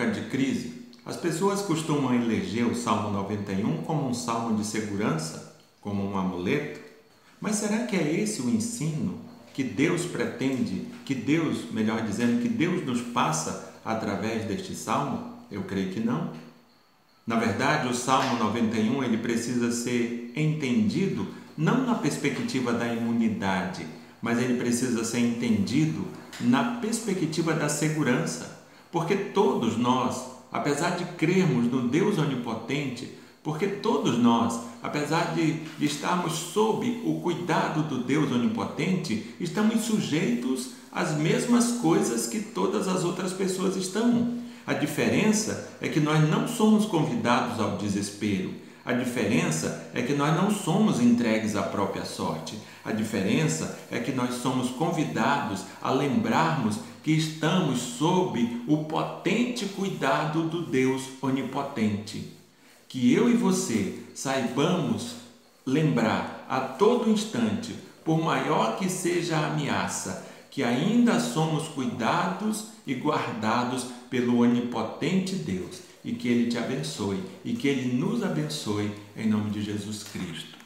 época de crise, as pessoas costumam eleger o Salmo 91 como um salmo de segurança, como um amuleto. Mas será que é esse o ensino que Deus pretende, que Deus, melhor dizendo, que Deus nos passa através deste salmo? Eu creio que não. Na verdade, o Salmo 91 ele precisa ser entendido não na perspectiva da imunidade, mas ele precisa ser entendido na perspectiva da segurança, porque todos nós, apesar de crermos no Deus onipotente, porque todos nós, apesar de, de estarmos sob o cuidado do Deus onipotente, estamos sujeitos às mesmas coisas que todas as outras pessoas estão. A diferença é que nós não somos convidados ao desespero. A diferença é que nós não somos entregues à própria sorte. A diferença é que nós somos convidados a lembrarmos que estamos sob o potente cuidado do Deus onipotente. Que eu e você saibamos lembrar a todo instante, por maior que seja a ameaça, que ainda somos cuidados e guardados pelo onipotente Deus e que Ele te abençoe e que Ele nos abençoe em nome de Jesus Cristo.